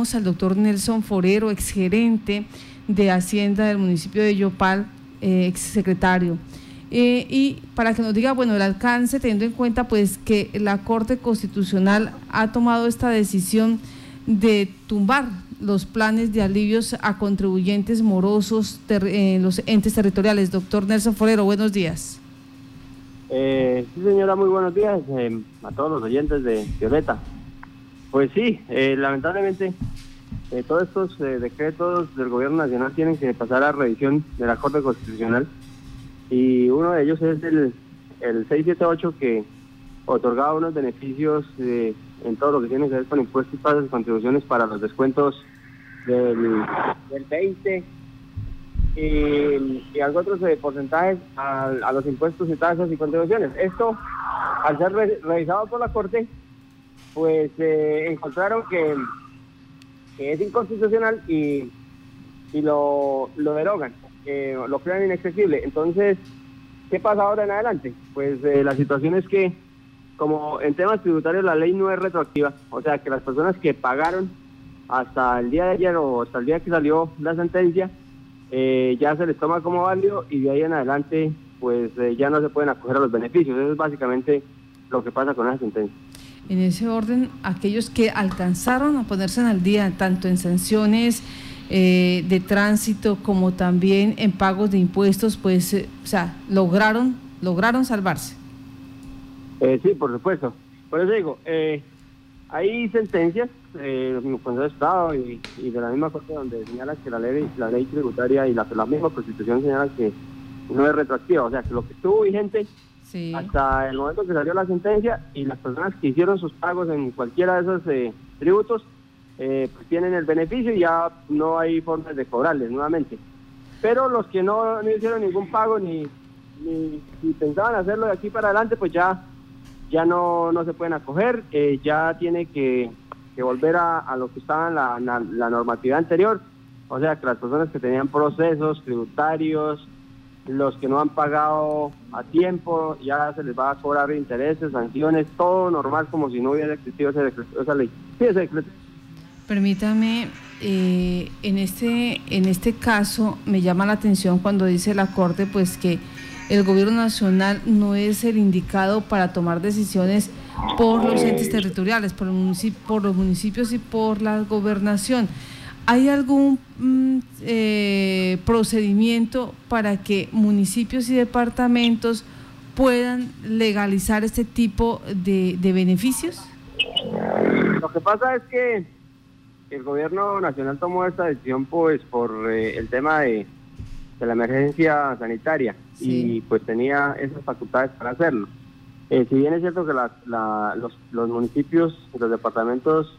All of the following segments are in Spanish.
al doctor Nelson Forero, exgerente de Hacienda del municipio de Yopal, eh, exsecretario. Eh, y para que nos diga, bueno, el alcance, teniendo en cuenta pues que la Corte Constitucional ha tomado esta decisión de tumbar los planes de alivios a contribuyentes morosos en los entes territoriales. Doctor Nelson Forero, buenos días. Eh, sí, señora, muy buenos días eh, a todos los oyentes de Violeta. Pues sí, eh, lamentablemente todos estos decretos del gobierno nacional tienen que pasar a revisión de la Corte Constitucional y uno de ellos es el, el 678 que otorgaba unos beneficios en todo lo que tiene que ver con impuestos y y contribuciones para los descuentos del, del 20 y, y algo otros porcentajes a, los impuestos y tasas y contribuciones. Esto, al ser revisado por la Corte, pues eh, encontraron que, es inconstitucional y, y lo, lo derogan, lo crean inaccesible. Entonces, ¿qué pasa ahora en adelante? Pues eh, la situación es que, como en temas tributarios la ley no es retroactiva, o sea que las personas que pagaron hasta el día de ayer o hasta el día que salió la sentencia, eh, ya se les toma como válido y de ahí en adelante pues eh, ya no se pueden acoger a los beneficios. Eso es básicamente lo que pasa con esa sentencia. En ese orden, aquellos que alcanzaron a ponerse al día, tanto en sanciones eh, de tránsito como también en pagos de impuestos, pues, o sea, lograron, lograron salvarse. sí, por supuesto. Por eso digo, hay sentencias eh, Consejo de Estado y, de la misma Corte donde señala que la ley, la ley tributaria y la, misma Constitución señala que no es retroactiva, o sea que lo que estuvo vigente hasta el momento que salió la sentencia y las personas que hicieron sus pagos en cualquiera de esos eh, tributos eh, pues tienen el beneficio y ya no hay formas de cobrarles nuevamente. Pero los que no, hicieron ningún pago ni, ni, pensaban hacerlo de aquí para adelante, pues ya ya no, no se pueden acoger, eh, ya tiene que, volver a, lo que estaba en la, la, normatividad anterior, o sea que las personas que tenían procesos tributarios, los que no han pagado a tiempo, ya se les va a cobrar intereses, sanciones, todo normal como si no hubiera existido esa ley. Sí, ese decreto. Permítame, eh, en, este, en este caso me llama la atención cuando dice la Corte pues que el gobierno nacional no es el indicado para tomar decisiones por los entes territoriales, por los municipios y por la gobernación. ¿Hay algún mm, eh, procedimiento para que municipios y departamentos puedan legalizar este tipo de, beneficios? Lo que pasa es que el gobierno nacional tomó esta decisión pues por eh, el tema de de la emergencia sanitaria y pues tenía esas facultades para hacerlo. Eh, si bien es cierto que los, los, municipios y los departamentos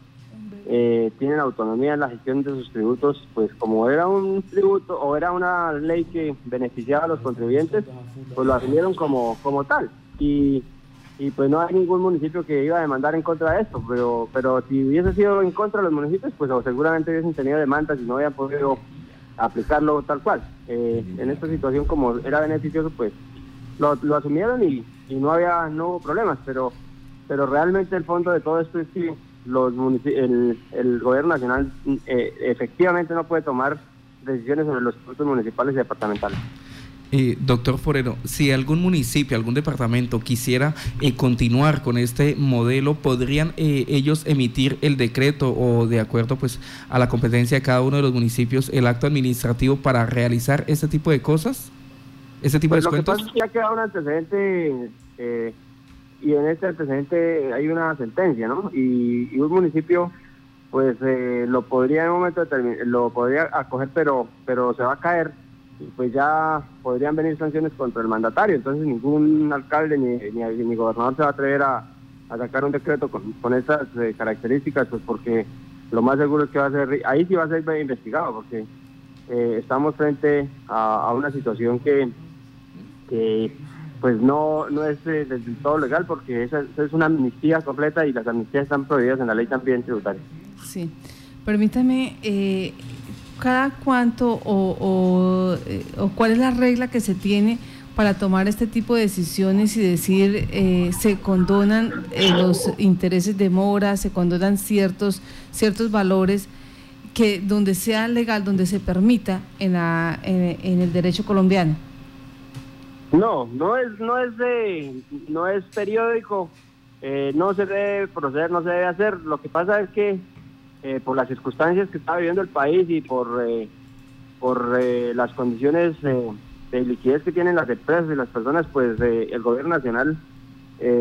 eh, tienen autonomía en la gestión de sus tributos, pues como era un tributo o era una ley que beneficiaba a los contribuyentes, pues lo asumieron como, como tal. Y, y pues no hay ningún municipio que iba a demandar en contra de esto, pero, pero si hubiese sido en contra de los municipios, pues seguramente hubiesen tenido demandas y no habían podido aplicarlo tal cual. Eh, en esta situación, como era beneficioso, pues lo, asumieron y, no había no hubo problemas, pero pero realmente el fondo de todo esto es que los el, el gobierno nacional eh, efectivamente no puede tomar decisiones sobre los puntos municipales y departamentales. Eh, doctor Forero, si algún municipio, algún departamento quisiera eh, continuar con este modelo, ¿podrían eh, ellos emitir el decreto o de acuerdo pues a la competencia de cada uno de los municipios el acto administrativo para realizar este tipo de cosas? ¿Ese tipo pues de descuentos? Lo que pasa es que ha quedado un antecedente y en este antecedente hay una sentencia, ¿no? Y, un municipio pues lo podría en un momento lo podría acoger, pero pero se va a caer pues ya podrían venir sanciones contra el mandatario. Entonces ningún alcalde ni, ni, gobernador se va a atrever a, sacar un decreto con, con estas eh, características, pues porque lo más seguro es que va a ser, ahí sí va a ser investigado, porque eh, estamos frente a, una situación que, pues no, no es eh, del todo legal, porque esa, es una amnistía completa y las amnistías están prohibidas en la ley también tributaria. Sí, permítame cada cuánto eh, o, cuál es la regla que se tiene para tomar este tipo de decisiones y decir eh, se condonan eh, los intereses de mora, se condonan ciertos, ciertos valores que donde sea legal, donde se permita en, la, en, el derecho colombiano. No, no es, no es de, no es periódico, eh, no se debe proceder, no se debe hacer. Lo que pasa es que eh, por las circunstancias que está viviendo el país y por, eh, por las condiciones de liquidez que tienen las empresas y las personas, pues el gobierno nacional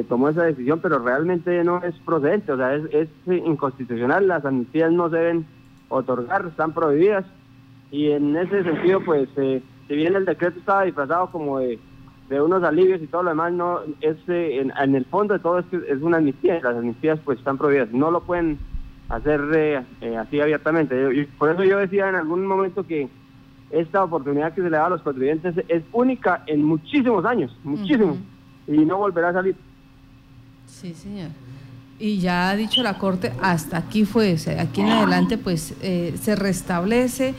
tomó esa decisión, pero realmente no es procedente, o sea, es, es inconstitucional, las amnistías no se deben otorgar, están prohibidas. Y en ese sentido, pues, eh, si bien el decreto estaba disfrazado como de, unos alivios y todo lo demás, no es eh, en, el fondo de todo es, es una amnistía. Las amnistías, pues, están prohibidas. No lo pueden hacer eh, así abiertamente. Por eso yo decía en algún momento que esta oportunidad que se le da a los contribuyentes es única en muchísimos años, muchísimos, y no volverá a salir. Sí, señor y ya ha dicho la Corte, hasta aquí fue, aquí en adelante pues eh, se restablece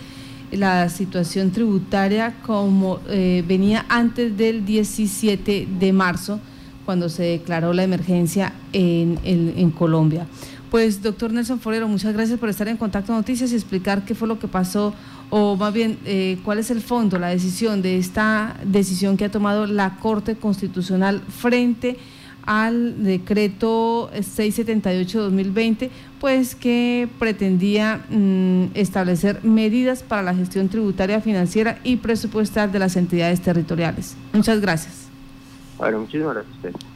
la situación tributaria como eh, venía antes del 17 de marzo, cuando se declaró la emergencia en, en, Colombia. Pues doctor Nelson Forero, muchas gracias por estar en Contacto Noticias y explicar qué fue lo que pasó, o más bien eh, cuál es el fondo, la decisión de esta decisión que ha tomado la Corte Constitucional frente a al decreto 678-2020, pues que pretendía mm, establecer medidas para la gestión tributaria, financiera y presupuestal de las entidades territoriales. Muchas gracias. Bueno, muchísimas gracias a usted.